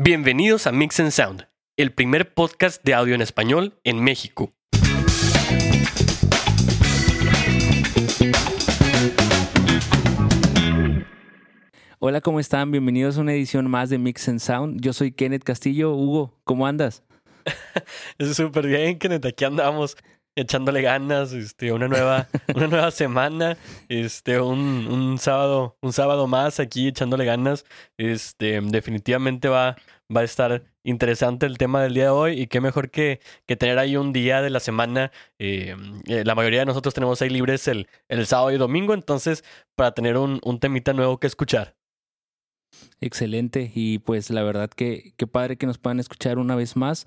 Bienvenidos a Mix and Sound, el primer podcast de audio en español en México. Hola, ¿cómo están? Bienvenidos a una edición más de Mix and Sound. Yo soy Kenneth Castillo. Hugo, ¿cómo andas? Súper bien, Kenneth. Aquí andamos echándole ganas, este, una nueva, una nueva semana, este, un, un, sábado, un sábado más aquí echándole ganas. Este, definitivamente va, va a estar interesante el tema del día de hoy y qué mejor que, que tener ahí un día de la semana. Eh, eh, la mayoría de nosotros tenemos ahí libres el, el sábado y domingo, entonces para tener un, un temita nuevo que escuchar. Excelente y pues la verdad que qué padre que nos puedan escuchar una vez más.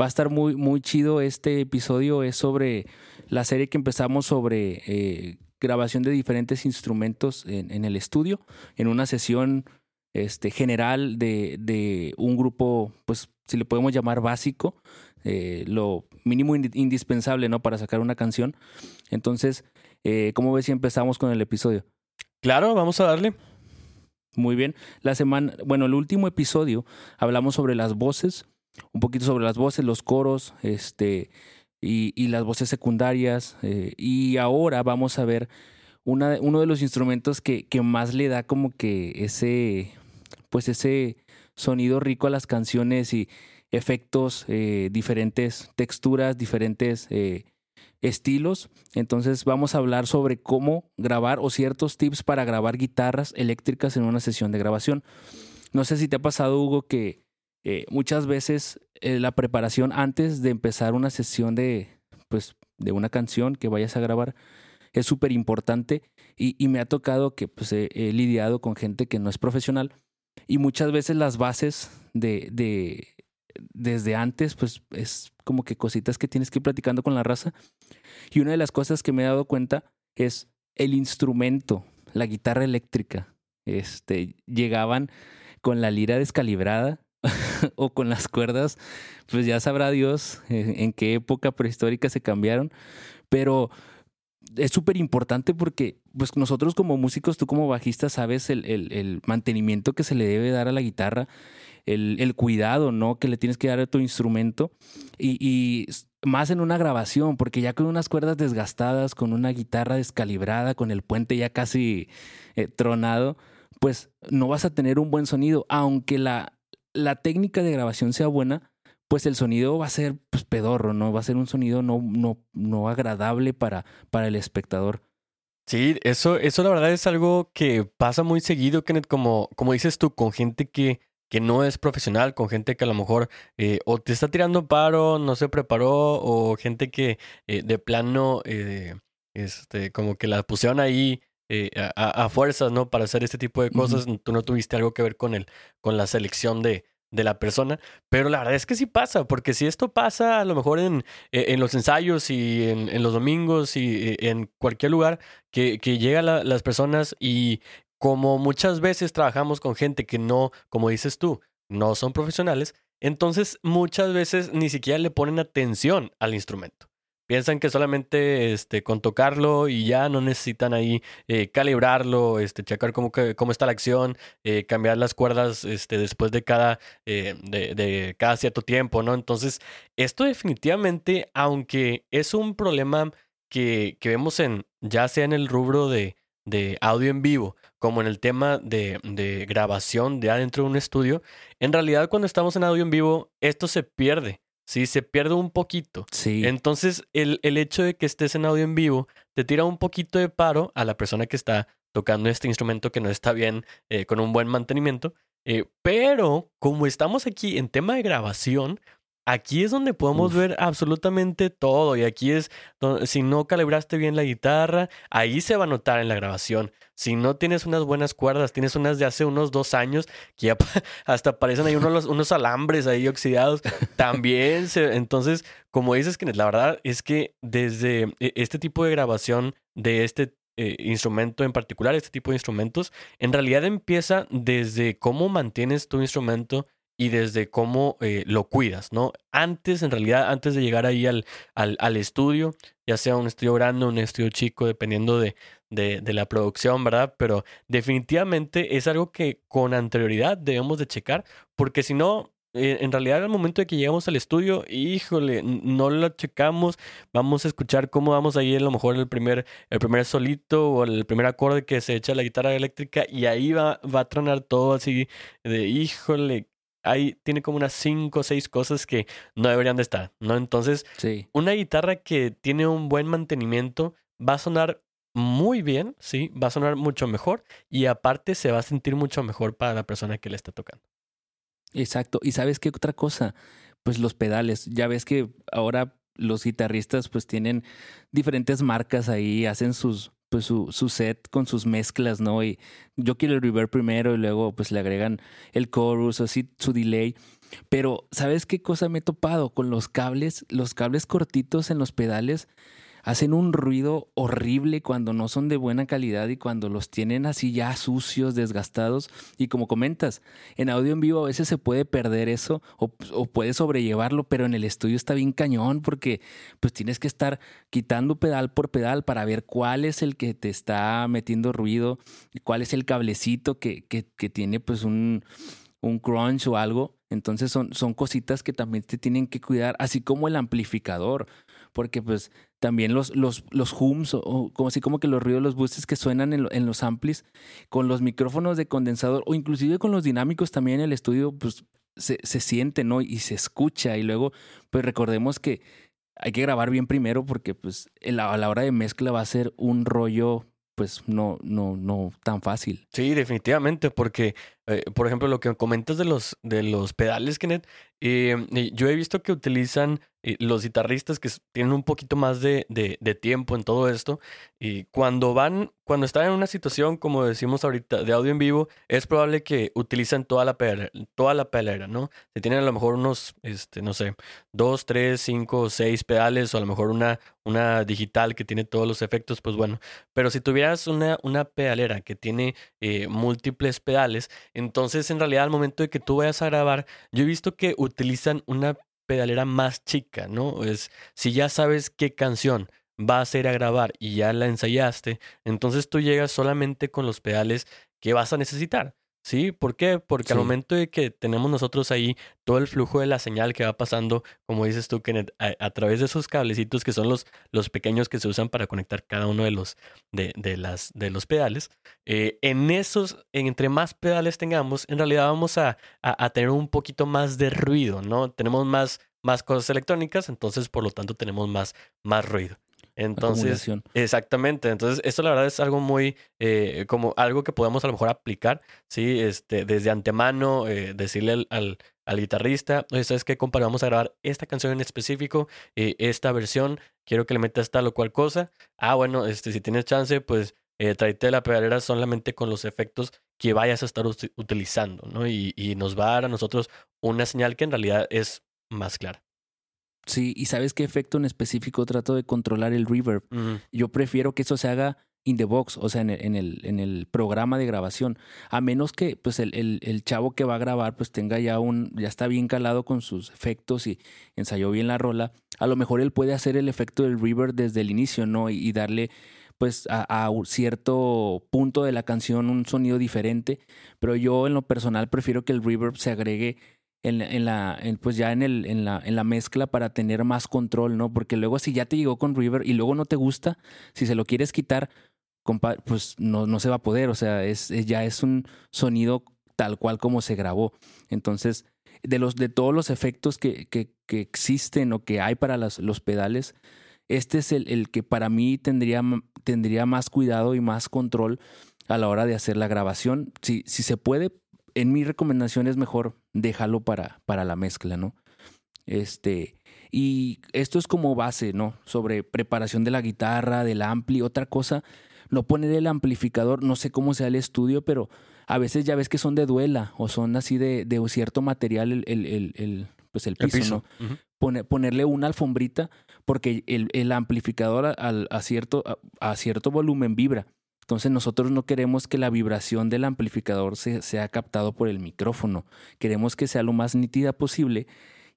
Va a estar muy, muy chido este episodio. Es sobre la serie que empezamos sobre eh, grabación de diferentes instrumentos en, el estudio, en una sesión este, general de, de, un grupo, pues si le podemos llamar básico, eh, lo mínimo indispensable ¿no? para sacar una canción. Entonces, eh, ¿cómo ves si empezamos con el episodio? Claro, vamos a darle. Muy bien. La semana, bueno, el último episodio hablamos sobre las voces un poquito sobre las voces, los coros, este, y, y las voces secundarias. Eh, y ahora vamos a ver una, uno de los instrumentos que, que, más le da como que ese, pues ese sonido rico a las canciones y efectos, eh, diferentes texturas, diferentes eh, estilos. Entonces vamos a hablar sobre cómo grabar o ciertos tips para grabar guitarras eléctricas en una sesión de grabación. No sé si te ha pasado, Hugo, que eh, muchas veces eh, la preparación antes de empezar una sesión de, pues, de una canción que vayas a grabar es súper importante y, me ha tocado que pues, he, lidiado con gente que no es profesional y muchas veces las bases de, de desde antes pues es como que cositas que tienes que ir platicando con la raza y una de las cosas que me he dado cuenta es el instrumento, la guitarra eléctrica. Este, llegaban con la lira descalibrada o con las cuerdas, pues ya sabrá Dios en, qué época prehistórica se cambiaron, pero es súper importante porque pues nosotros como músicos, tú como bajista sabes el, el, mantenimiento que se le debe dar a la guitarra, el, el cuidado, ¿no? Que le tienes que dar a tu instrumento y, y, más en una grabación, porque ya con unas cuerdas desgastadas, con una guitarra descalibrada, con el puente ya casi eh, tronado, pues no vas a tener un buen sonido, aunque la, la técnica de grabación sea buena, pues el sonido va a ser pues, pedorro, ¿no? Va a ser un sonido no, no, no agradable para, para el espectador. Sí, eso, eso la verdad es algo que pasa muy seguido, Kenneth, como, como dices tú, con gente que, que no es profesional, con gente que a lo mejor eh, o te está tirando paro, no se preparó, o gente que eh, de plano, eh, este, como que la pusieron ahí eh, a, a, fuerzas, ¿no? Para hacer este tipo de cosas. Tú no tuviste algo que ver con el, con la selección de, de la persona. Pero la verdad es que sí pasa, porque si esto pasa a lo mejor en, e, en los ensayos y en, en, los domingos y e, en cualquier lugar que, que llegan la, las personas y como muchas veces trabajamos con gente que no, como dices tú, no son profesionales, entonces muchas veces ni siquiera le ponen atención al instrumento. Piensan que solamente este, con tocarlo y ya no necesitan ahí eh, calibrarlo, este, checar cómo, cómo está la acción, eh, cambiar las cuerdas este, después de cada, eh, de, de, cada cierto tiempo, ¿no? Entonces, esto definitivamente, aunque es un problema que, que vemos en, ya sea en el rubro de, de audio en vivo, como en el tema de, de grabación de adentro de un estudio, en realidad cuando estamos en audio en vivo, esto se pierde. Sí, se pierde un poquito. Sí. Entonces, el, el hecho de que estés en audio en vivo te tira un poquito de paro a la persona que está tocando este instrumento que no está bien, eh, con un buen mantenimiento. Eh, pero como estamos aquí en tema de grabación, Aquí es donde podemos Uf. ver absolutamente todo y aquí es donde, si no calibraste bien la guitarra, ahí se va a notar en la grabación. Si no tienes unas buenas cuerdas, tienes unas de hace unos dos años que ya hasta aparecen ahí unos, unos alambres ahí oxidados, también se, entonces, como dices que la verdad es que desde e, este tipo de grabación de este eh, instrumento en particular, este tipo de instrumentos, en realidad empieza desde cómo mantienes tu instrumento y desde cómo eh, lo cuidas, ¿no? Antes, en realidad, antes de llegar ahí al, al, al, estudio, ya sea un estudio grande o un estudio chico, dependiendo de, de, la producción, ¿verdad? Pero definitivamente es algo que con anterioridad debemos de checar, porque si no, eh, en realidad al momento de que llegamos al estudio, híjole, no lo checamos, vamos a escuchar cómo vamos ahí a lo mejor el primer, el primer solito o el primer acorde que se echa la guitarra eléctrica y ahí va, va a tronar todo así de híjole. Ahí tiene como unas cinco o seis cosas que no deberían de estar, ¿no? Entonces, Sí. una guitarra que tiene un buen mantenimiento va a sonar muy bien, sí, va a sonar mucho mejor y aparte se va a sentir mucho mejor para la persona que le está tocando. Exacto. ¿Y sabes qué otra cosa? Pues los pedales. Ya ves que ahora los guitarristas pues tienen diferentes marcas ahí, hacen sus pues su, su set con sus mezclas, ¿no? Y yo quiero el reverb primero y luego pues le agregan el chorus así su delay. Pero ¿sabes qué cosa me he topado con los cables? Los cables cortitos en los pedales hacen un ruido horrible cuando no son de buena calidad y cuando los tienen así ya sucios, desgastados. Y como comentas, en audio en vivo a veces se puede perder eso o, puede sobrellevarlo, pero en el estudio está bien cañón porque pues tienes que estar quitando pedal por pedal para ver cuál es el que te está metiendo ruido y cuál es el cablecito que, que, que tiene pues un, un crunch o algo. Entonces son, son cositas que también te tienen que cuidar, así como el amplificador, porque pues también los, los, los hums o, como así como que los ruidos, los boosters que suenan en, en los amplis, con los micrófonos de condensador o inclusive con los dinámicos también en el estudio, pues se, se siente, ¿no? Y se escucha y luego, pues recordemos que hay que grabar bien primero porque pues a la hora de mezcla va a ser un rollo pues no, no, no tan fácil. Sí, definitivamente, porque, eh, por ejemplo, lo que comentas de los, de los pedales, Kenneth, eh, yo he visto que utilizan los guitarristas que tienen un poquito más de, de- tiempo en todo esto, y cuando van, cuando están en una situación, como decimos ahorita, de audio en vivo, es probable que utilizan toda la pedalera, toda la pedalera, ¿no? Se tienen a lo mejor unos, este, no sé, dos, tres, cinco, seis pedales, o a lo mejor una, una digital que tiene todos los efectos, pues bueno. Pero si tuvieras una, una pedalera que tiene eh, múltiples pedales, entonces en realidad al momento de que tú vayas a grabar, yo he visto que utilizan una pedalera más chica, ¿no? Es, si ya sabes qué canción va a ser a grabar y ya la ensayaste, entonces tú llegas solamente con los pedales que vas a necesitar. ¿Sí? ¿Por qué? Porque al momento de que tenemos nosotros ahí todo el flujo de la señal que va pasando, como dices tú, Kenneth, a, a través de esos cablecitos que son los, los pequeños que se usan para conectar cada uno de los, de, de las, de los pedales, eh, en esos, entre más pedales tengamos, en realidad vamos a, a, a tener un poquito más de ruido, ¿no? Tenemos más, más cosas electrónicas, entonces por lo tanto tenemos más, más ruido. Entonces, exactamente. Entonces, esto la verdad es algo muy, eh, como algo que podemos a lo mejor aplicar, ¿sí? Este, desde antemano, eh, decirle al, al, al guitarrista, ¿sabes qué, compa? Vamos a grabar esta canción en específico, eh, esta versión, quiero que le metas tal o cual cosa. Ah, bueno, este, si tienes chance, pues eh, tráete la pedalera solamente con los efectos que vayas a estar uti- utilizando, ¿no? Y, y nos va a dar a nosotros una señal que en realidad es más clara. Sí, y ¿sabes qué efecto en específico trato de controlar el reverb? Yo prefiero que eso se haga in the box, o sea, en el, en el, en el programa de grabación, a menos que pues el, el, el chavo que va a grabar pues tenga ya un, ya está bien calado con sus efectos y ensayó bien la rola, a lo mejor él puede hacer el efecto del reverb desde el inicio, ¿no? Y, y darle pues a, a un cierto punto de la canción un sonido diferente, pero yo en lo personal prefiero que el reverb se agregue en, en la, en, pues ya en, el, en, la, en la mezcla para tener más control, ¿no? Porque luego si ya te llegó con reverb y luego no te gusta, si se lo quieres quitar, pues no, no se va a poder, o sea, es, ya es un sonido tal cual como se grabó. Entonces, de, los, de todos los efectos que, que, que existen o que hay para las, los pedales, este es el, el que para mí tendría, tendría más cuidado y más control a la hora de hacer la grabación. Si, si se puede, en mi recomendación es mejor déjalo para, para la mezcla, ¿no? Este, y esto es como base, ¿no? Sobre preparación de la guitarra, del ampli, otra cosa, no poner el amplificador, no sé cómo sea el estudio, pero a veces ya ves que son de duela o son así de, de cierto material el, el, el, el, pues el piso, piso. ¿no? Pone- ponerle una alfombrita porque el, el amplificador a, al- a cierto, a, a cierto volumen vibra. Entonces nosotros no queremos que la vibración del amplificador se, sea captado por el micrófono. Queremos que sea lo más nítida posible.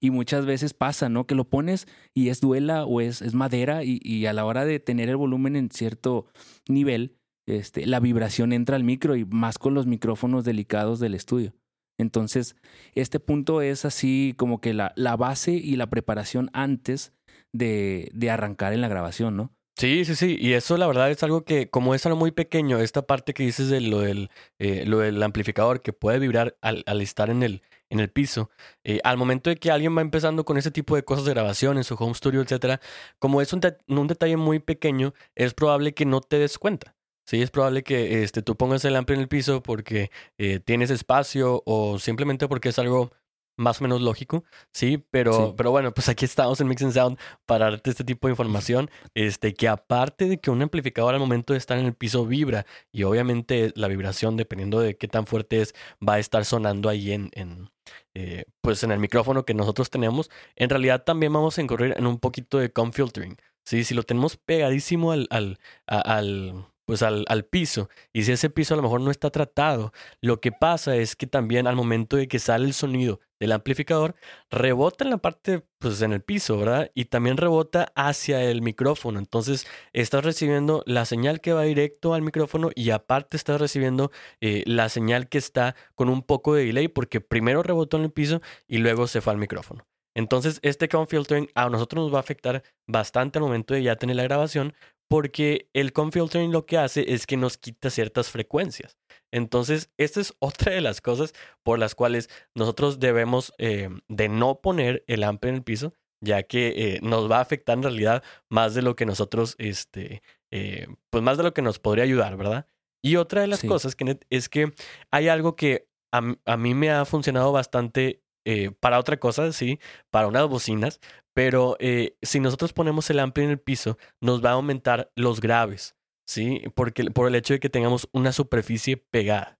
Y muchas veces pasa, ¿no? Que lo pones y es duela o es, es madera y, y a la hora de tener el volumen en cierto nivel, este, la vibración entra al micro y más con los micrófonos delicados del estudio. Entonces, este punto es así como que la, la base y la preparación antes de, de arrancar en la grabación, ¿no? Sí, sí, sí. Y eso la verdad es algo que, como es algo muy pequeño, esta parte que dices de lo del, eh, lo del amplificador que puede vibrar al, estar en el, en el piso, eh, al momento de que alguien va empezando con ese tipo de cosas de grabación en su home studio, etcétera, como es un, un detalle muy pequeño, es probable que no te des cuenta. Sí, es probable que este, tú pongas el amplio en el piso porque eh, tienes espacio o simplemente porque es algo más o menos lógico, sí, pero, pero bueno, pues aquí estamos en Mix and Sound para darte este tipo de información, este, que aparte de que un amplificador al momento de estar en el piso vibra y obviamente la vibración, dependiendo de qué tan fuerte es, va a estar sonando ahí en, en eh, pues en el micrófono que nosotros tenemos, en realidad también vamos a incurrir en un poquito de com filtering, sí, si lo tenemos pegadísimo al, al, al pues al, al, piso. Y si ese piso a lo mejor no está tratado, lo que pasa es que también al momento de que sale el sonido del amplificador, rebota en la parte, pues en el piso, ¿verdad? Y también rebota hacia el micrófono. Entonces, estás recibiendo la señal que va directo al micrófono y aparte estás recibiendo eh, la señal que está con un poco de delay porque primero rebotó en el piso y luego se fue al micrófono. Entonces, este com filtering a nosotros nos va a afectar bastante al momento de ya tener la grabación, porque el filtering lo que hace es que nos quita ciertas frecuencias. Entonces, esta es otra de las cosas por las cuales nosotros debemos eh, de no poner el amp en el piso, ya que eh, nos va a afectar en realidad más de lo que nosotros, este, eh, pues más de lo que nos podría ayudar, ¿verdad? Y otra de las sí. cosas que es que hay algo que a, a mí me ha funcionado bastante eh, para otra cosa, sí, para unas bocinas, pero eh, si nosotros ponemos el ampli en el piso, nos va a aumentar los graves, sí, porque por el hecho de que tengamos una superficie pegada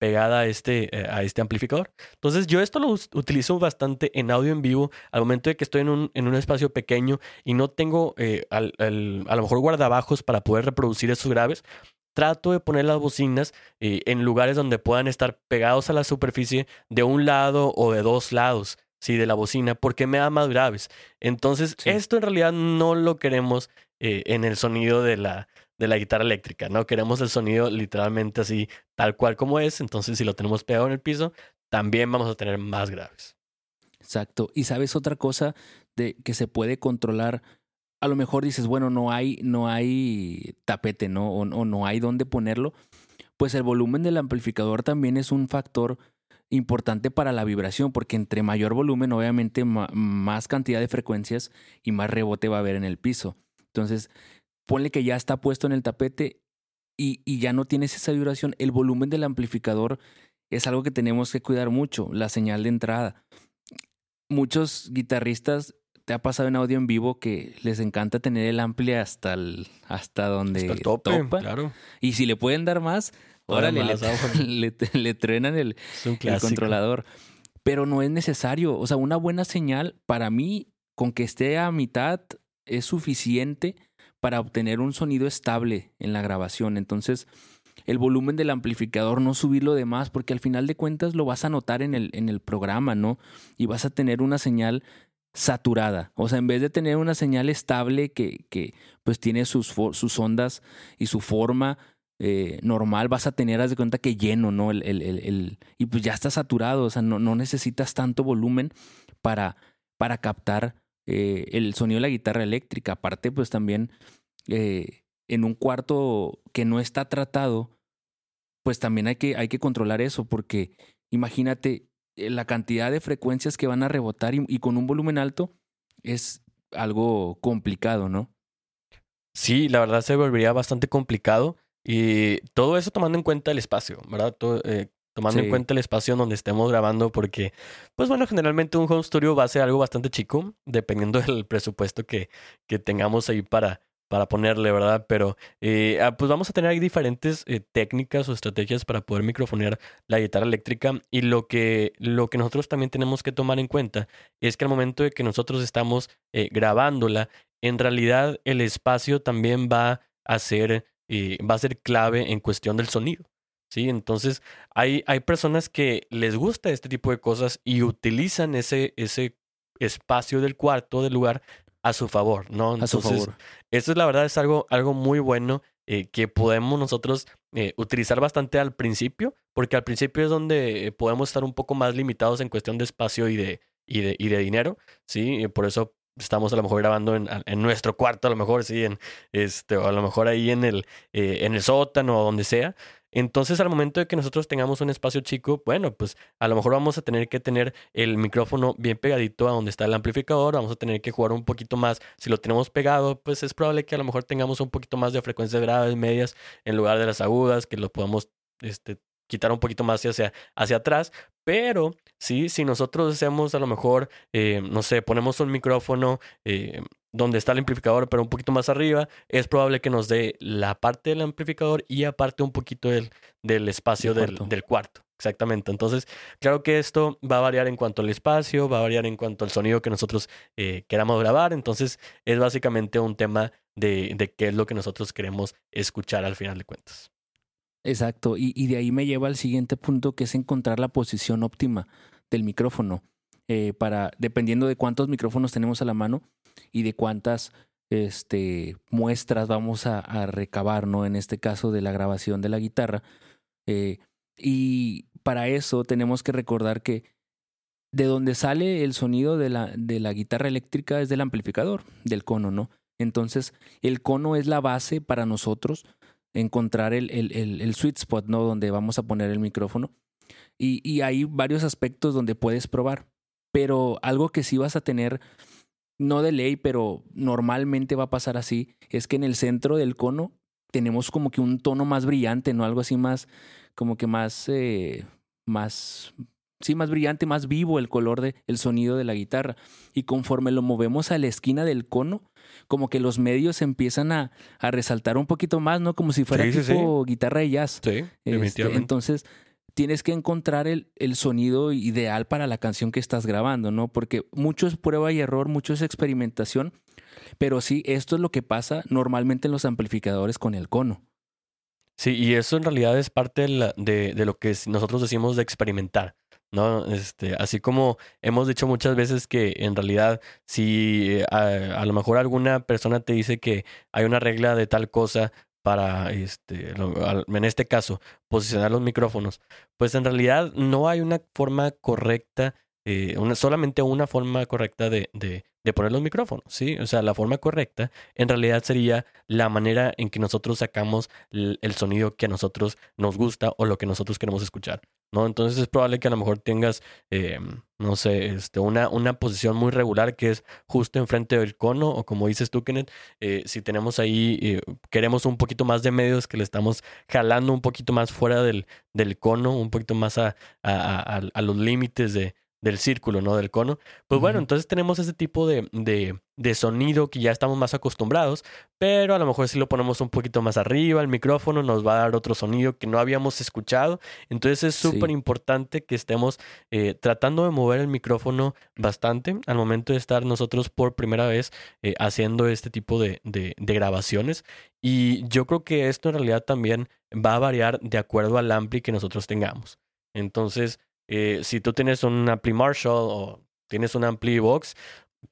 pegada a este, eh, a este amplificador. Entonces yo esto lo utilizo bastante en audio en vivo al momento de que estoy en un, en un espacio pequeño y no tengo eh, al, al, a lo mejor guardabajos para poder reproducir esos graves trato de poner las bocinas eh, en lugares donde puedan estar pegados a la superficie de un lado o de dos lados, sí, de la bocina, porque me da más graves. Entonces, sí. esto en realidad no lo queremos eh, en el sonido de la, de la guitarra eléctrica, ¿no? Queremos el sonido literalmente así, tal cual como es. Entonces, si lo tenemos pegado en el piso, también vamos a tener más graves. Exacto. Y sabes otra cosa de que se puede controlar a lo mejor dices, bueno, no hay, no hay tapete, ¿no? O, o, no hay dónde ponerlo. Pues el volumen del amplificador también es un factor importante para la vibración, porque entre mayor volumen, obviamente, más cantidad de frecuencias y más rebote va a haber en el piso. Entonces, ponle que ya está puesto en el tapete y, y ya no tienes esa vibración. El volumen del amplificador es algo que tenemos que cuidar mucho, la señal de entrada. Muchos guitarristas te ha pasado en audio en vivo que les encanta tener el ampli hasta el, hasta donde hasta el tope, topa. claro. Y si le pueden dar más, órale, le, le, el, el controlador. Pero no es necesario. O sea, una buena señal para mí, con que esté a mitad, es suficiente para obtener un sonido estable en la grabación. Entonces, el volumen del amplificador, no subirlo de más, porque al final de cuentas lo vas a notar en el, en el programa, ¿no? Y vas a tener una señal saturada. O sea, en vez de tener una señal estable que, que pues tiene sus, sus ondas y su forma eh, normal, vas a tener, haz de cuenta que lleno, ¿no? El, el, el, y pues ya está saturado, o sea, no, no necesitas tanto volumen para, para captar eh, el sonido de la guitarra eléctrica. Aparte, pues también eh, en un cuarto que no está tratado, pues también hay que, hay que controlar eso, porque imagínate, la cantidad de frecuencias que van a rebotar y, y, con un volumen alto es algo complicado, ¿no? Sí, la verdad se volvería bastante complicado y todo eso tomando en cuenta el espacio, ¿verdad? Todo, eh, tomando sí. en cuenta el espacio donde estemos grabando porque, pues bueno, generalmente un home studio va a ser algo bastante chico, dependiendo del presupuesto que, que tengamos ahí para, para ponerle, ¿verdad? Pero eh, pues vamos a tener ahí diferentes eh, técnicas o estrategias para poder microfonear la guitarra eléctrica y lo que, lo que nosotros también tenemos que tomar en cuenta es que al momento de que nosotros estamos eh, grabándola, en realidad el espacio también va a ser, eh, va a ser clave en cuestión del sonido. Sí, entonces hay, hay personas que les gusta este tipo de cosas y utilizan ese, ese espacio del cuarto, del lugar, a su favor, ¿no? Entonces, a su favor. Eso es la verdad, es algo, algo muy bueno eh, que podemos nosotros eh, utilizar bastante al principio, porque al principio es donde podemos estar un poco más limitados en cuestión de espacio y de, y de, y de dinero, ¿sí? Por eso estamos a lo mejor grabando en, en, nuestro cuarto, a lo mejor sí, en este, o a lo mejor ahí en el, eh, en el sótano o donde sea. Entonces, al momento de que nosotros tengamos un espacio chico, bueno, pues a lo mejor vamos a tener que tener el micrófono bien pegadito a donde está el amplificador, vamos a tener que jugar un poquito más. Si lo tenemos pegado, pues es probable que a lo mejor tengamos un poquito más de frecuencias graves, medias, en lugar de las agudas, que lo podamos este, quitar un poquito más hacia, hacia atrás. Pero sí, si nosotros hacemos a lo mejor, eh, no sé, ponemos un micrófono eh, donde está el amplificador, pero un poquito más arriba, es probable que nos dé la parte del amplificador y aparte un poquito del, del espacio del, del, cuarto. Exactamente. Entonces, claro que esto va a variar en cuanto al espacio, va a variar en cuanto al sonido que nosotros eh, queramos grabar. Entonces, es básicamente un tema de, de qué es lo que nosotros queremos escuchar al final de cuentas. Exacto. Y, y de ahí me lleva al siguiente punto, que es encontrar la posición óptima del micrófono. Eh, para, dependiendo de cuántos micrófonos tenemos a la mano, y de cuántas este, muestras vamos a, recabar, ¿no? En este caso de la grabación de la guitarra. Eh, y para eso tenemos que recordar que de donde sale el sonido de la, de la guitarra eléctrica es del amplificador, del cono, ¿no? Entonces, el cono es la base para nosotros encontrar el, el, el, el sweet spot, ¿no? Donde vamos a poner el micrófono. Y, y hay varios aspectos donde puedes probar. Pero algo que sí vas a tener no de ley, pero normalmente va a pasar así, es que en el centro del cono tenemos como que un tono más brillante, ¿no? Algo así más, como que más, eh, más, sí, más brillante, más vivo el color del el sonido de la guitarra. Y conforme lo movemos a la esquina del cono, como que los medios empiezan a, a resaltar un poquito más, ¿no? Como si fuera Sí, sí, tipo guitarra de jazz. Sí, Este, entonces, tienes que encontrar el, el, sonido ideal para la canción que estás grabando, ¿no? Porque mucho es prueba y error, mucho es experimentación, pero sí, esto es lo que pasa normalmente en los amplificadores con el cono. Sí, y eso en realidad es parte de, la, de, de lo que nosotros decimos de experimentar. ¿No? Este, así como hemos dicho muchas veces que en realidad si a, a, lo mejor alguna persona te dice que hay una regla de tal cosa para, este, en este caso, posicionar los micrófonos, pues en realidad no hay una forma correcta, eh, una, solamente una forma correcta de, de, de, poner los micrófonos, ¿sí? O sea, la forma correcta en realidad sería la manera en que nosotros sacamos el, el sonido que a nosotros nos gusta o lo que nosotros queremos escuchar. ¿No? Entonces es probable que a lo mejor tengas, eh, no sé, este, una, una posición muy regular que es justo enfrente del cono, o como dices tú, Kenneth, eh, si tenemos ahí, eh, queremos un poquito más de medios que le estamos jalando un poquito más fuera del, del cono, un poquito más a, a, los límites de, del círculo, ¿no? Del cono. Pues uh -huh. bueno, entonces tenemos ese tipo de, de, de, sonido que ya estamos más acostumbrados, pero a lo mejor si lo ponemos un poquito más arriba, el micrófono nos va a dar otro sonido que no habíamos escuchado. Entonces es súper sí. importante que estemos eh, tratando de mover el micrófono bastante al momento de estar nosotros por primera vez eh, haciendo este tipo de, de, de grabaciones. Y yo creo que esto en realidad también va a variar de acuerdo al ampli que nosotros tengamos. Entonces, eh, si tú tienes un ampli Marshall o tienes un ampli Vox,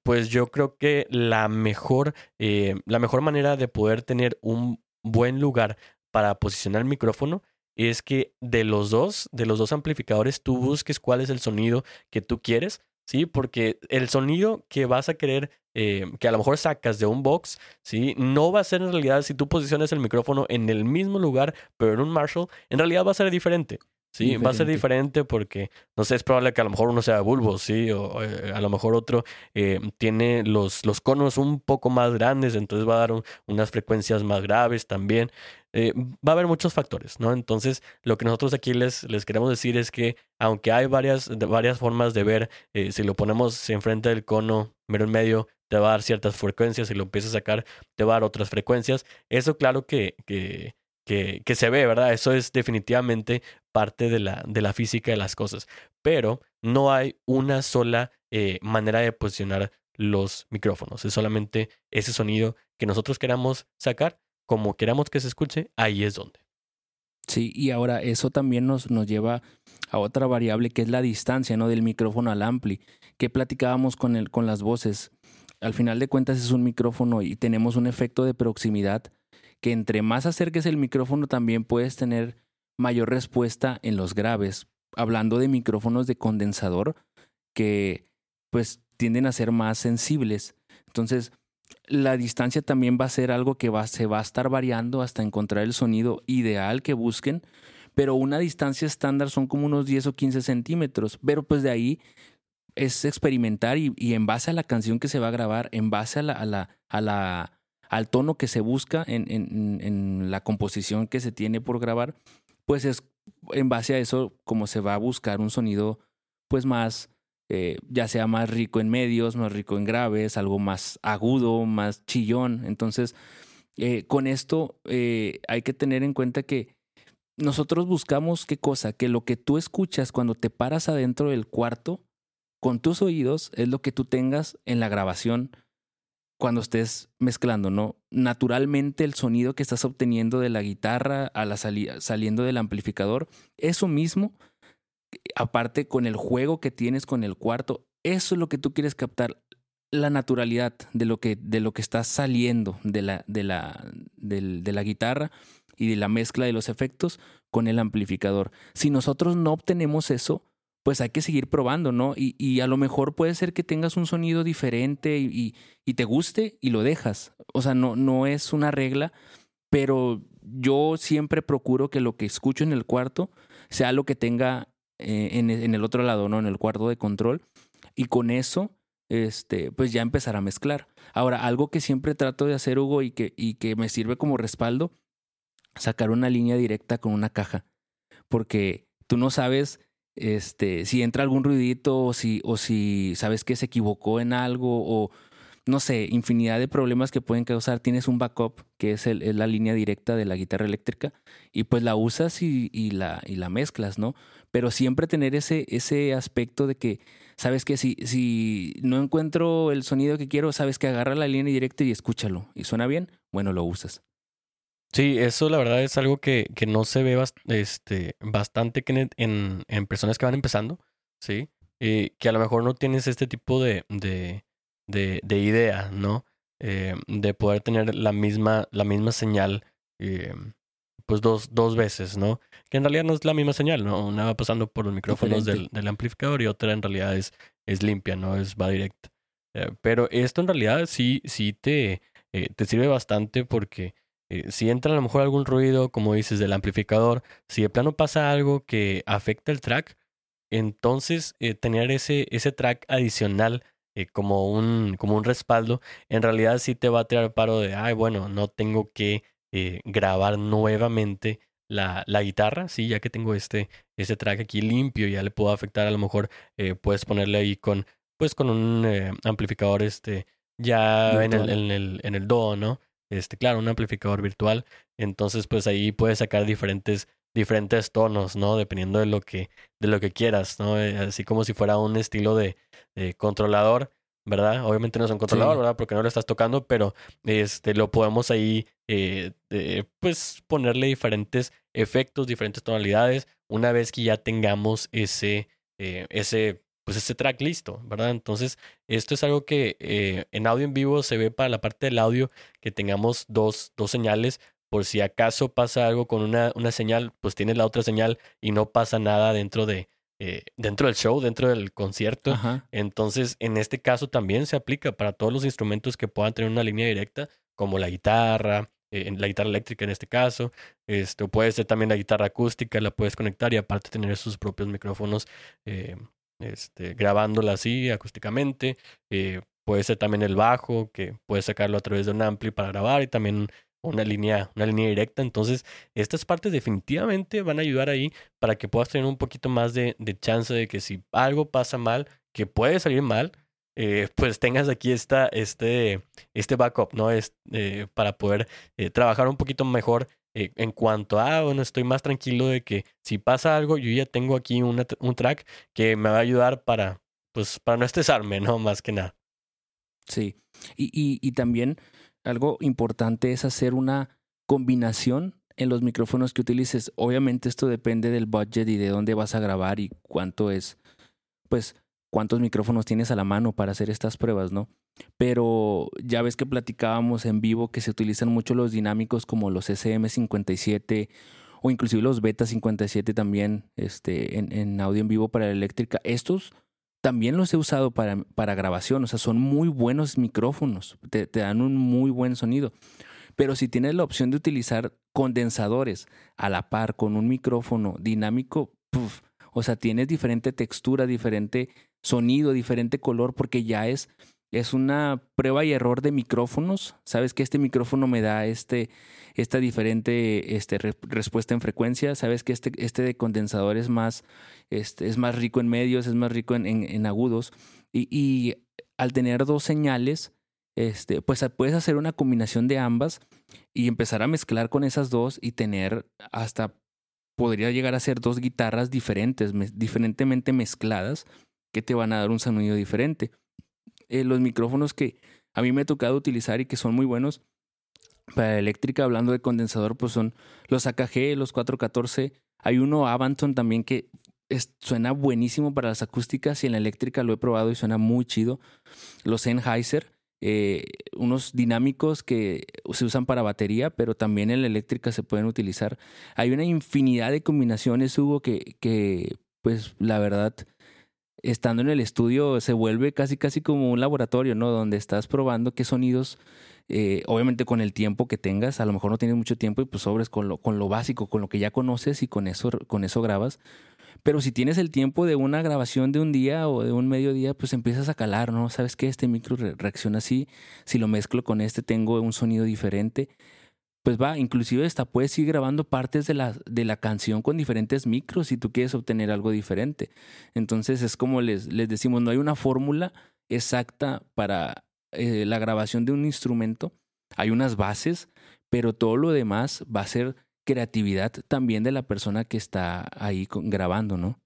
pues yo creo que la mejor, eh, la mejor manera de poder tener un buen lugar para posicionar el micrófono es que de los dos, de los dos amplificadores, tú busques cuál es el sonido que tú quieres, ¿sí? Porque el sonido que vas a querer, eh, que a lo mejor sacas de un box, ¿sí? No va a ser en realidad, si tú posicionas el micrófono en el mismo lugar, pero en un Marshall, en realidad va a ser diferente. Sí, diferente. va a ser diferente porque, no sé, es probable que a lo mejor uno sea bulbo, sí, o eh, a lo mejor otro eh, tiene los, los conos un poco más grandes, entonces va a dar un, unas frecuencias más graves también. Eh, va a haber muchos factores, ¿no? Entonces, lo que nosotros aquí les, les queremos decir es que, aunque hay varias, varias formas de ver, eh, si lo ponemos enfrente del cono, mero en medio, te va a dar ciertas frecuencias, si lo empiezas a sacar, te va a dar otras frecuencias. Eso, claro que, que que, que, se ve, ¿verdad? Eso es definitivamente parte de la, de la física de las cosas. Pero no hay una sola eh, manera de posicionar los micrófonos. Es solamente ese sonido que nosotros queramos sacar, como queramos que se escuche, ahí es donde. Sí, y ahora eso también nos, nos lleva a otra variable que es la distancia ¿no? del micrófono al ampli, que platicábamos con, el, con las voces. Al final de cuentas es un micrófono y tenemos un efecto de proximidad que entre más acerques el micrófono también puedes tener mayor respuesta en los graves. Hablando de micrófonos de condensador que pues tienden a ser más sensibles. Entonces, la distancia también va a ser algo que se va a estar variando hasta encontrar el sonido ideal que busquen, pero una distancia estándar son como unos 10 o 15 centímetros, pero pues de ahí es experimentar y, en base a la canción que se va a grabar, en base a la, al tono que se busca en, la composición que se tiene por grabar, pues es en base a eso como se va a buscar un sonido pues más, eh, ya sea más rico en medios, más rico en graves, algo más agudo, más chillón. Entonces, eh, con esto eh, hay que tener en cuenta que nosotros buscamos qué cosa, que lo que tú escuchas cuando te paras adentro del cuarto con tus oídos es lo que tú tengas en la grabación cuando estés mezclando, ¿no? Naturalmente el sonido que estás obteniendo de la guitarra a la saliendo del amplificador, eso mismo, aparte con el juego que tienes con el cuarto, eso es lo que tú quieres captar, la naturalidad de lo que, de lo que está saliendo de la, de, la, de la guitarra y de la mezcla de los efectos con el amplificador. Si nosotros no obtenemos eso, pues hay que seguir probando, ¿no? Y, y, a lo mejor puede ser que tengas un sonido diferente y, y, te guste y lo dejas. O sea, no, no es una regla, pero yo siempre procuro que lo que escucho en el cuarto sea lo que tenga eh, en, en, el otro lado, ¿no? En el cuarto de control. Y con eso, este, pues ya empezar a mezclar. Ahora, algo que siempre trato de hacer, Hugo, y que, y que me sirve como respaldo, sacar una línea directa con una caja. Porque tú no sabes este, si entra algún ruidito o si, sabes que se equivocó en algo o no sé, infinidad de problemas que pueden causar. Tienes un backup, que es, la línea directa de la guitarra eléctrica, y pues la usas y, la, mezclas, ¿no? Pero siempre tener ese, ese aspecto de que, sabes que si, si no encuentro el sonido que quiero, sabes que agarra la línea directa y escúchalo. ¿Y suena bien? Bueno, lo usas. Sí, eso la verdad es algo que, que no se ve este, bastante en, en, personas que van empezando, ¿sí? Eh, que a lo mejor no tienes este tipo de, de, de, de idea, ¿no? Eh, de poder tener la misma, la misma señal, eh, pues dos, dos veces, ¿no? Que en realidad no es la misma señal, ¿no? Una va pasando por los micrófonos del, del, amplificador y otra en realidad es, es limpia, ¿no? Es va directa. pero esto en realidad sí, sí te, te sirve bastante porque eh, si entra a lo mejor algún ruido, como dices, del amplificador, si de plano pasa algo que afecta el track, entonces eh, tener ese, ese track adicional eh, como, un, como un respaldo, en realidad sí te va a tirar paro de, ay, bueno, no tengo que grabar nuevamente la, la, guitarra, sí, ya que tengo este, este track aquí limpio, ya le puedo afectar, a lo mejor puedes ponerle ahí con, pues con un amplificador este, ya en el, en el, en el do, ¿no? Este, claro, un amplificador virtual. Entonces, pues ahí puedes sacar diferentes, diferentes tonos, ¿no? Dependiendo de lo que, de lo que quieras, ¿no? Eh, así como si fuera un estilo de, controlador, ¿verdad? Obviamente no es un controlador, ¿verdad? Porque no lo estás tocando, pero este, lo podemos ahí, eh, pues, ponerle diferentes efectos, diferentes tonalidades, una vez que ya tengamos ese, eh, ese pues este track listo, ¿verdad? Entonces, esto es algo que eh, en audio en vivo se ve para la parte del audio, que tengamos dos, dos señales, por si acaso pasa algo con una, una señal, pues tienes la otra señal y no pasa nada dentro de, eh, dentro del show, dentro del concierto. Entonces, en este caso también se aplica para todos los instrumentos que puedan tener una línea directa, como la guitarra, eh, la guitarra eléctrica en este caso. Esto puede ser también la guitarra acústica, la puedes conectar y aparte tener sus propios micrófonos este, grabándola así acústicamente. Eh, puede ser también el bajo, que puedes sacarlo a través de un ampli para grabar y también una línea, una línea directa. Entonces, estas partes definitivamente van a ayudar ahí para que puedas tener un poquito más de, chance de que si algo pasa mal, que puede salir mal, eh, pues tengas aquí esta, este, este backup, ¿no? Es, eh, para poder trabajar un poquito mejor eh, en cuanto a, bueno, estoy más tranquilo de que si pasa algo, yo ya tengo aquí un track que me va a ayudar para, pues, para no estresarme, ¿no? Más que nada. Sí. Y, y, y también algo importante es hacer una combinación en los micrófonos que utilices. Obviamente esto depende del budget y de dónde vas a grabar y cuánto es, pues, cuántos micrófonos tienes a la mano para hacer estas pruebas, ¿no? Pero ya ves que platicábamos en vivo que se utilizan mucho los dinámicos como los SM57 o inclusive los Beta 57 también este, en, audio en vivo para la eléctrica. Estos también los he usado para, para grabación, o sea, son muy buenos micrófonos, te, dan un muy buen sonido. Pero si tienes la opción de utilizar condensadores a la par con un micrófono dinámico, o sea, tienes diferente textura, diferente sonido, diferente color, porque ya es es una prueba y error de micrófonos. Sabes que este micrófono me da este, esta diferente este, respuesta en frecuencia. Sabes que este, este de condensador es más, este, es más rico en medios, es más rico en, en, agudos. Y, y, al tener dos señales, este, pues puedes hacer una combinación de ambas y empezar a mezclar con esas dos y tener hasta, podría llegar a ser dos guitarras diferentes, diferentemente mezcladas, que te van a dar un sonido diferente. Eh, los micrófonos que a mí me ha tocado utilizar y que son muy buenos para eléctrica, hablando de condensador, pues son los AKG, los 414. Hay uno Avanton también que suena buenísimo para las acústicas y en la eléctrica lo he probado y suena muy chido. Los Sennheiser, eh, unos dinámicos que se usan para batería, pero también en la eléctrica se pueden utilizar. Hay una infinidad de combinaciones, Hugo, que, que pues la verdad estando en el estudio se vuelve casi casi como un laboratorio, ¿no? Donde estás probando qué sonidos, eh, obviamente con el tiempo que tengas, a lo mejor no tienes mucho tiempo y pues sobres con lo, con lo básico, con lo que ya conoces y con eso, con eso grabas. Pero si tienes el tiempo de una grabación de un día o de un mediodía, pues empiezas a calar, ¿no? ¿Sabes que Este micro reacciona así, si lo mezclo con este tengo un sonido diferente pues va, inclusive hasta puedes ir grabando partes de la, de la canción con diferentes micros si tú quieres obtener algo diferente. Entonces es como les, les decimos, no hay una fórmula exacta para eh, la grabación de un instrumento. Hay unas bases, pero todo lo demás va a ser creatividad también de la persona que está ahí grabando, ¿no?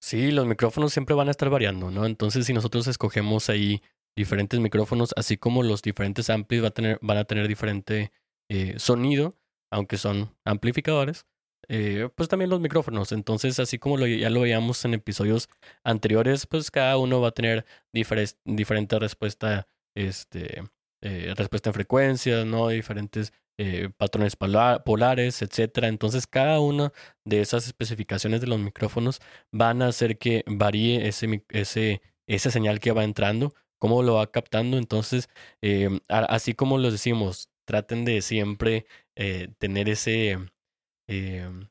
Sí, los micrófonos siempre van a estar variando, ¿no? Entonces, si nosotros escogemos ahí diferentes micrófonos, así como los diferentes amplis a tener, van a tener diferente eh, sonido, aunque son amplificadores. Eh, pues también los micrófonos. Entonces, así como ya lo veíamos en episodios anteriores, pues cada uno va a tener diferente respuesta, este, eh, respuesta en frecuencias, ¿no? Diferentes patrones polares, etcétera. Entonces, cada una de esas especificaciones de los micrófonos van a hacer que varíe ese, ese, esa señal que va entrando cómo lo va captando. Entonces, em, así como los decimos, traten de siempre eh, tener ese, em,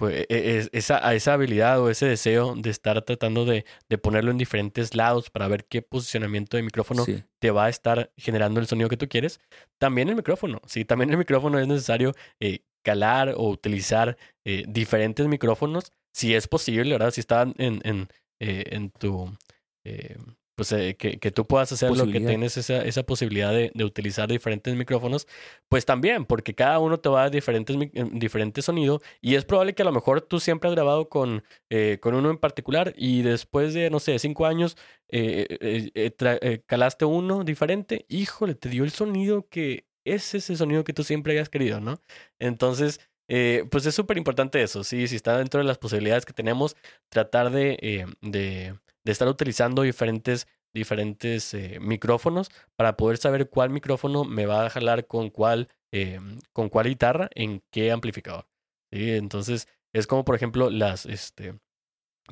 pues, e, e, esa, esa, habilidad o ese deseo de estar tratando de, de, ponerlo en diferentes lados para ver qué posicionamiento de micrófono te va a estar generando el sonido que tú quieres. También el micrófono, sí, también el micrófono es necesario eh, calar o utilizar eh, diferentes micrófonos, si es posible, ¿verdad? Si está en, en, en tu pues eh, que, que, tú puedas hacer lo que tienes esa, esa posibilidad de, de, utilizar diferentes micrófonos, pues también, porque cada uno te va a dar diferentes, em, diferente sonido y es probable que a lo mejor tú siempre has grabado con, eh, con uno en particular y después de, no sé, cinco años, eh, calaste uno diferente, híjole, te dio el sonido que es ese sonido que tú siempre hayas querido, ¿no? Entonces, pues es súper importante eso, sí, si está dentro de las posibilidades que tenemos, tratar de, de de estar utilizando diferentes, diferentes eh, micrófonos para poder saber cuál micrófono me va a jalar con cuál, eh, con cuál guitarra en qué amplificador. Entonces, es como por ejemplo las, este,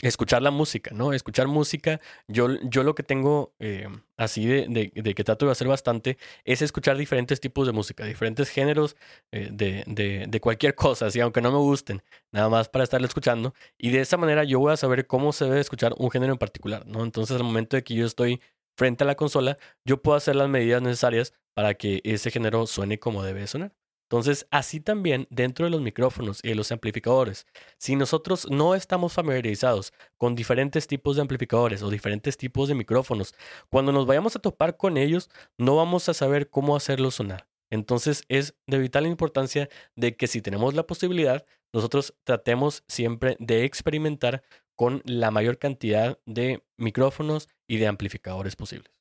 escuchar la música, ¿no? Escuchar música, yo, yo lo que tengo eh, así de, de, que trato de hacer bastante es escuchar diferentes tipos de música, diferentes géneros eh, de, de, de, cualquier cosa, así aunque no me gusten, nada más para estarle escuchando. Y de esa manera yo voy a saber cómo se debe escuchar un género en particular, ¿no? Entonces al momento de que yo estoy frente a la consola, yo puedo hacer las medidas necesarias para que ese género suene como debe sonar. Entonces, así también dentro de los micrófonos y de los amplificadores, si nosotros no estamos familiarizados con diferentes tipos de amplificadores o diferentes tipos de micrófonos, cuando nos vayamos a topar con ellos, no vamos a saber cómo hacerlos sonar. Entonces, es de vital importancia de que si tenemos la posibilidad, nosotros tratemos siempre de experimentar con la mayor cantidad de micrófonos y de amplificadores posibles.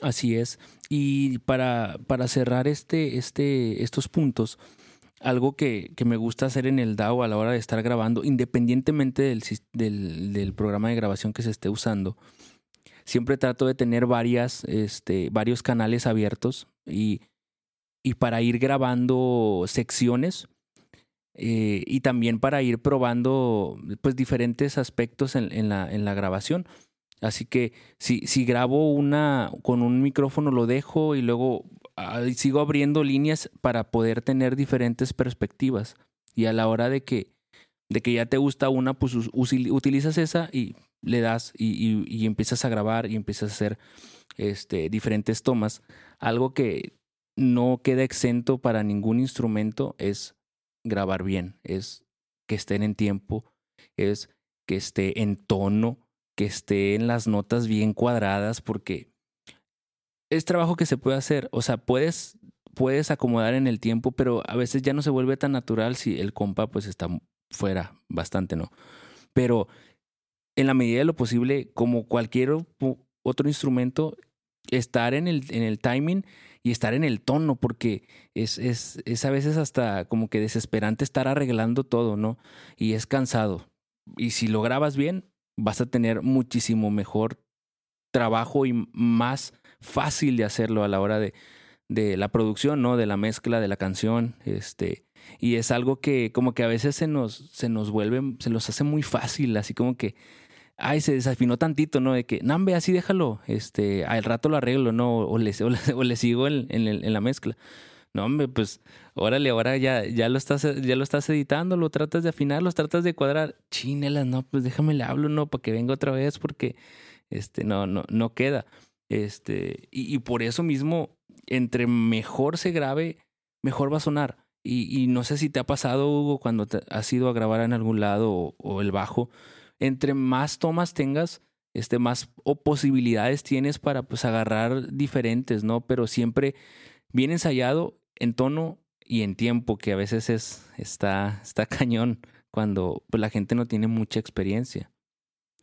Así es. Y para, para cerrar este, este, estos puntos, algo que, que, me gusta hacer en el DAO a la hora de estar grabando, independientemente del, del, programa de grabación que se esté usando, siempre trato de tener varias, este, varios canales abiertos y, y para ir grabando secciones eh, y también para ir probando pues diferentes aspectos en, la, en la grabación. Así que si, si grabo una con un micrófono lo dejo y luego sigo abriendo líneas para poder tener diferentes perspectivas. Y a la hora de que, de que ya te gusta una, pues utilizas esa y le das y, y, empiezas a grabar y empiezas a hacer este, diferentes tomas. Algo que no queda exento para ningún instrumento es grabar bien, es que estén en tiempo, es que esté en tono, que esté en las notas bien cuadradas, porque es trabajo que se puede hacer. O sea, puedes, puedes acomodar en el tiempo, pero a veces ya no se vuelve tan natural si el compa pues está fuera bastante, ¿no? Pero en la medida de lo posible, como cualquier otro instrumento, estar en el, en el timing y estar en el tono, porque es, es a veces hasta como que desesperante estar arreglando todo, ¿no? Y es cansado. Y si lo grabas bien, vas a tener muchísimo mejor trabajo y más fácil de hacerlo a la hora de, de la producción, ¿no? De la mezcla de la canción, este, y es algo que como que a veces se nos, se nos vuelve, se nos hace muy fácil, así como que, ay, se desafinó tantito, ¿no? De que, nambe, así déjalo, este, al rato lo arreglo, ¿no? O le, o le, sigo en, en, la mezcla. No, hombre, pues, órale, ahora ya, ya lo estás, ya lo estás editando, lo tratas de afinar, lo tratas de cuadrar. Chínelas, no, pues déjame le hablo, ¿no? Para que venga otra vez, porque, este, no, no, no queda. Este, y, por eso mismo, entre mejor se grabe, mejor va a sonar. Y, no sé si te ha pasado, Hugo, cuando te has ido a grabar en algún lado o, el bajo, entre más tomas tengas, este, más o posibilidades tienes para pues agarrar diferentes, ¿no? Pero siempre bien ensayado en tono y en tiempo, que a veces es, está, está cañón cuando pues, la gente no tiene mucha experiencia.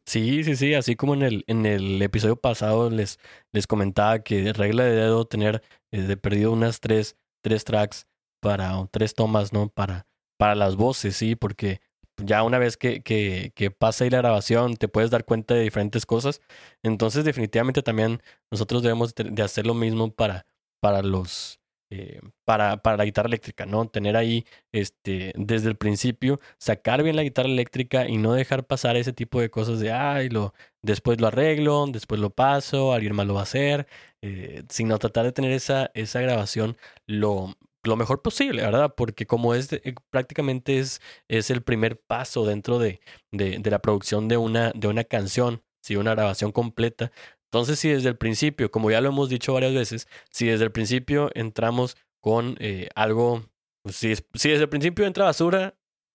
Sí, sí, sí, así como en el, en el episodio pasado les, les comentaba que regla de dedo tener eh, de perdido unas tres, tres tracks para, o tres tomas, ¿no? Para, para las voces, sí, porque ya una vez que, que, que pasa ahí la grabación te puedes dar cuenta de diferentes cosas. Entonces definitivamente también nosotros debemos de hacer lo mismo para, para los, eh, para, para la guitarra eléctrica, ¿no? Tener ahí este, desde el principio, sacar bien la guitarra eléctrica y no dejar pasar ese tipo de cosas de, ay, lo, después lo arreglo, después lo paso, alguien más lo va a hacer, eh, sino tratar de tener esa, esa grabación lo, lo mejor posible, ¿verdad? Porque como es prácticamente es, es el primer paso dentro de, de, de la producción de una, de una canción, si una grabación completa, entonces, si desde el principio, como ya lo hemos dicho varias veces, si desde el principio entramos con eh, algo, pues, si, si, desde el principio entra basura,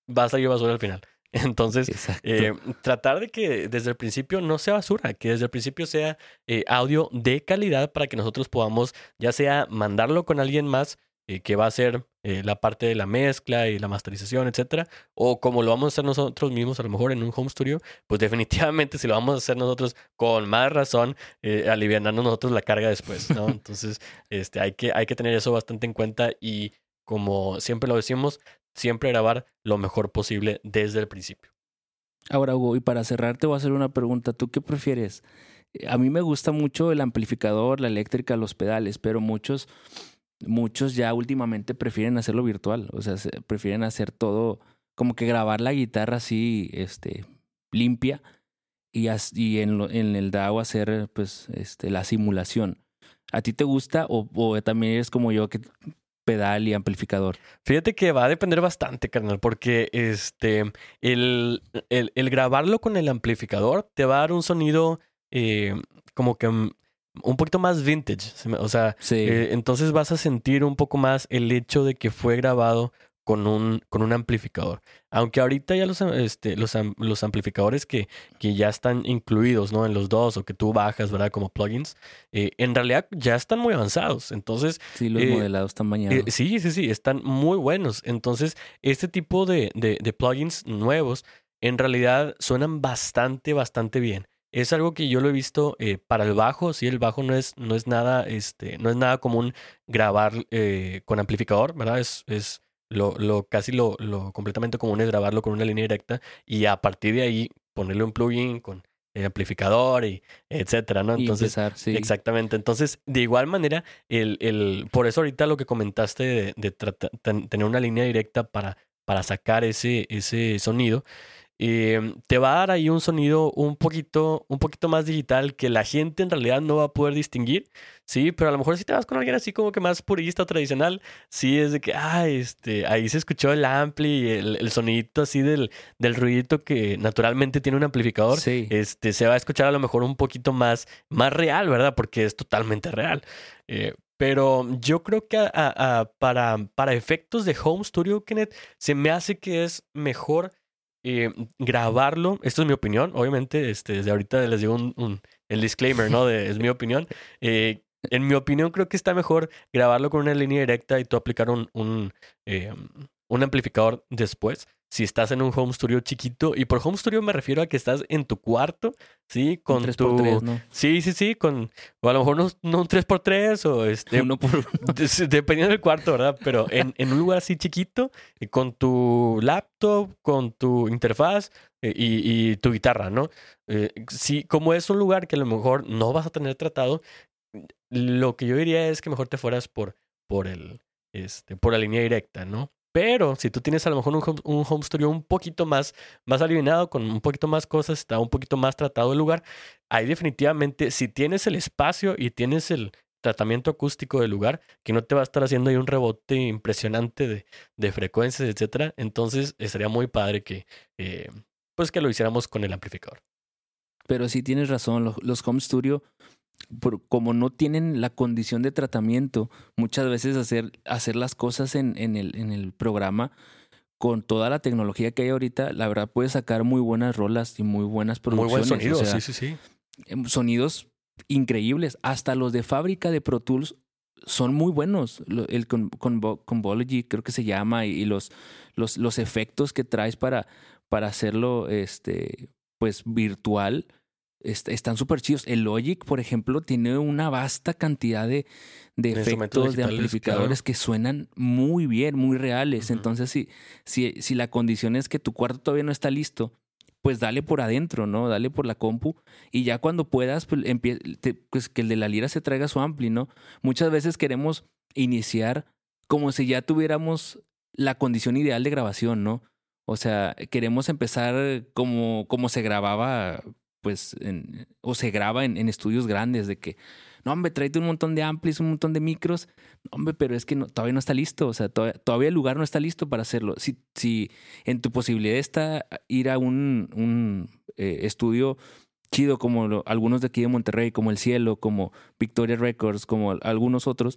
va a salir basura al final. Entonces, eh, tratar de que desde el principio no sea basura, que desde el principio sea eh, audio de calidad para que nosotros podamos ya sea mandarlo con alguien más eh, que va a ser eh, la parte de la mezcla y la masterización, etcétera, o como lo vamos a hacer nosotros mismos, a lo mejor en un home studio, pues definitivamente si lo vamos a hacer nosotros con más razón, eh, aliviando nosotros la carga después, ¿no? Entonces, este, hay que, hay que tener eso bastante en cuenta y como siempre lo decimos, siempre grabar lo mejor posible desde el principio. Ahora, Hugo, y para cerrar te voy a hacer una pregunta. ¿Tú qué prefieres? A mí me gusta mucho el amplificador, la eléctrica, los pedales, pero muchos muchos ya últimamente prefieren hacerlo virtual, o sea, prefieren hacer todo, como que grabar la guitarra así, este, limpia y, y en, en, el DAO hacer, pues, este, la simulación. ¿A ti te gusta o, o también eres como yo que pedal y amplificador? Fíjate que va a depender bastante, carnal, porque este, el, el, el grabarlo con el amplificador te va a dar un sonido eh, como que un poquito más vintage. O sea, eh, entonces vas a sentir un poco más el hecho de que fue grabado con un, con un amplificador. Aunque ahorita ya los, este, los, los amplificadores que, que, ya están incluidos ¿no? en los dos o que tú bajas, ¿verdad? Como plugins, eh, en realidad ya están muy avanzados. Entonces. Sí, los eh, modelados están bañados. sí, sí, sí, están muy buenos. Entonces, este tipo de, de, de plugins nuevos en realidad suenan bastante, bastante bien. Es algo que yo lo he visto eh, para el bajo, sí, el bajo no es, no es nada, este, no es nada común grabar eh, con amplificador, ¿verdad? Es, es lo, lo casi lo, lo completamente común es grabarlo con una línea directa y a partir de ahí ponerle un plugin con el amplificador y etcétera, ¿no? Entonces, exactamente. Entonces, de igual manera, el, el, por eso ahorita lo que comentaste de, de tener una línea directa para, para sacar ese, ese sonido, eh, te va a dar ahí un sonido un poquito, un poquito más digital que la gente en realidad no va a poder distinguir, sí, pero a lo mejor si te vas con alguien así como que más purista tradicional, sí es de que, ah, este, ahí se escuchó el ampli, el, el sonidito así del, del ruidito que naturalmente tiene un amplificador, este, se va a escuchar a lo mejor un poquito más, más real, ¿verdad? Porque es totalmente real. Eh, pero yo creo que para, para efectos de Home Studio, Kenneth, se me hace que es mejor eh, grabarlo, esto es mi opinión, obviamente, este, desde ahorita les digo un, el disclaimer, ¿no? De, es mi opinión. Eh, en mi opinión, creo que está mejor grabarlo con una línea directa y tú aplicar un, un, eh, un amplificador después si estás en un home studio chiquito, y por home studio me refiero a que estás en tu cuarto, ¿sí? Con un 3x3, ¿no? Sí, sí, sí, con, o a lo mejor no, un 3x3 o este... Uno por... Dependiendo del cuarto, ¿verdad? Pero en, en un lugar así chiquito, eh, con tu laptop, con tu interfaz eh, y, y tu guitarra, ¿no? Eh, sí, como es un lugar que a lo mejor no vas a tener tratado, lo que yo diría es que mejor te fueras por, por el, este, por la línea directa, ¿no? Pero si tú tienes a lo mejor un home, studio un poquito más, más alineado, con un poquito más cosas, está un poquito más tratado el lugar, ahí definitivamente, si tienes el espacio y tienes el tratamiento acústico del lugar, que no te va a estar haciendo ahí un rebote impresionante de, de frecuencias, etcétera, entonces estaría muy padre que, eh, pues que lo hiciéramos con el amplificador. Pero sí tienes razón, los, los home studio como no tienen la condición de tratamiento, muchas veces hacer, hacer las cosas en, en, el, en el programa con toda la tecnología que hay ahorita, la verdad puede sacar muy buenas rolas y muy buenas producciones. Muy buen sonido, sí, sí, sí. Em, sonidos increíbles. Hasta los de fábrica de Pro Tools son muy buenos. El con, Convology creo que se llama y los, los, los efectos que traes para, para hacerlo este, pues virtual están súper chidos. El Logic, por ejemplo, tiene una vasta cantidad de, de efectos, de amplificadores que suenan muy bien, muy reales. Entonces, si, si, si la condición es que tu cuarto todavía no está listo, pues dale por adentro, ¿no? Dale por la compu y ya cuando puedas, pues, pues, que el de la lira se traiga su ampli, ¿no? Muchas veces queremos iniciar como si ya tuviéramos la condición ideal de grabación, ¿no? O sea, queremos empezar como, como se grababa pues, o se graba en, estudios grandes de que, no, hombre, tráete un montón de amplis, un montón de micros, hombre, pero es que todavía no está listo, o sea, todavía, el lugar no está listo para hacerlo. Si, si en tu posibilidad está ir a un, un eh, estudio chido como algunos de aquí de Monterrey, como El Cielo, como Victoria Records, como algunos otros,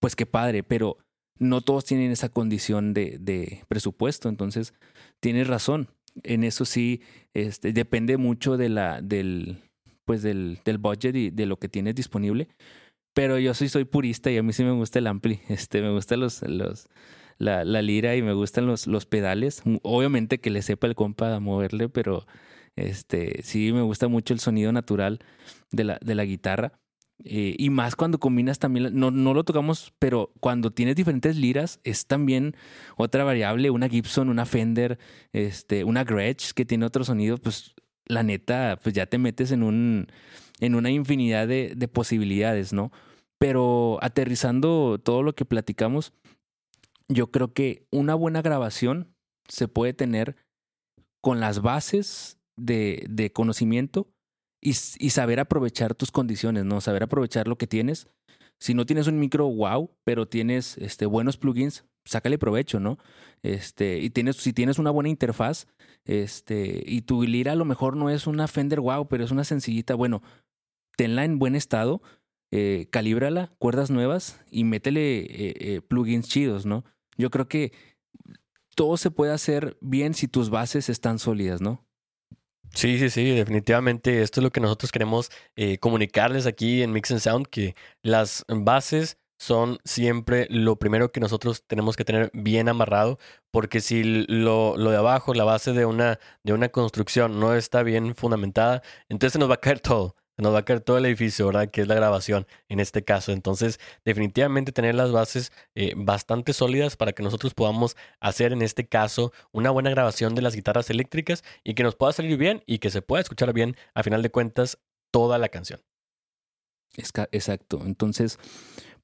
pues qué padre, pero no todos tienen esa condición de, de presupuesto, entonces tienes razón en eso sí este, depende mucho de la, del, pues del, del budget y de lo que tienes disponible. Pero yo sí soy purista y a mí sí me gusta el ampli. Este, me gustan los, los, la, la lira y me gustan los, los pedales. Obviamente que le sepa el compa a moverle, pero este, sí me gusta mucho el sonido natural de la, de la guitarra. Eh, y más cuando combinas también, no, no lo tocamos, pero cuando tienes diferentes liras, es también otra variable, una Gibson, una Fender, este, una Gretsch que tiene otro sonido, pues la neta, pues ya te metes en un, en una infinidad de, de posibilidades, ¿no? Pero aterrizando todo lo que platicamos, yo creo que una buena grabación se puede tener con las bases de, de conocimiento y, saber aprovechar tus condiciones, ¿no? Saber aprovechar lo que tienes. Si no tienes un micro wow, pero tienes este, buenos plugins, sácale provecho, ¿no? Este, y tienes, si tienes una buena interfaz, este, y tu lira a lo mejor no es una Fender wow, pero es una sencillita, bueno, tenla en buen estado, eh, calíbrala, cuerdas nuevas y métele eh, eh, plugins chidos, ¿no? Yo creo que todo se puede hacer bien si tus bases están sólidas, ¿no? Sí, sí, sí, definitivamente esto es lo que nosotros queremos eh, comunicarles aquí en Mix and Sound, que las bases son siempre lo primero que nosotros tenemos que tener bien amarrado, porque si lo, lo de abajo, la base de una, de una construcción no está bien fundamentada, entonces nos va a caer todo. Se nos va a caer todo el edificio, ¿verdad? Que es la grabación en este caso. Entonces, definitivamente tener las bases eh, bastante sólidas para que nosotros podamos hacer en este caso una buena grabación de las guitarras eléctricas y que nos pueda salir bien y que se pueda escuchar bien, a final de cuentas, toda la canción. Exacto. Entonces,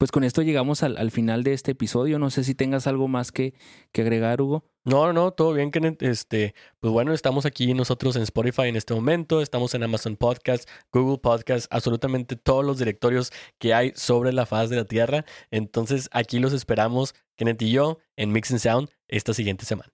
pues con esto llegamos al, final de este episodio. No sé si tengas algo más que, que agregar, Hugo. No, no, todo bien, Kenneth. Este, pues bueno, estamos aquí nosotros en Spotify en este momento, estamos en Amazon Podcast, Google Podcast, absolutamente todos los directorios que hay sobre la faz de la Tierra. Entonces, aquí los esperamos, Kenneth y yo, en Mix and Sound esta siguiente semana.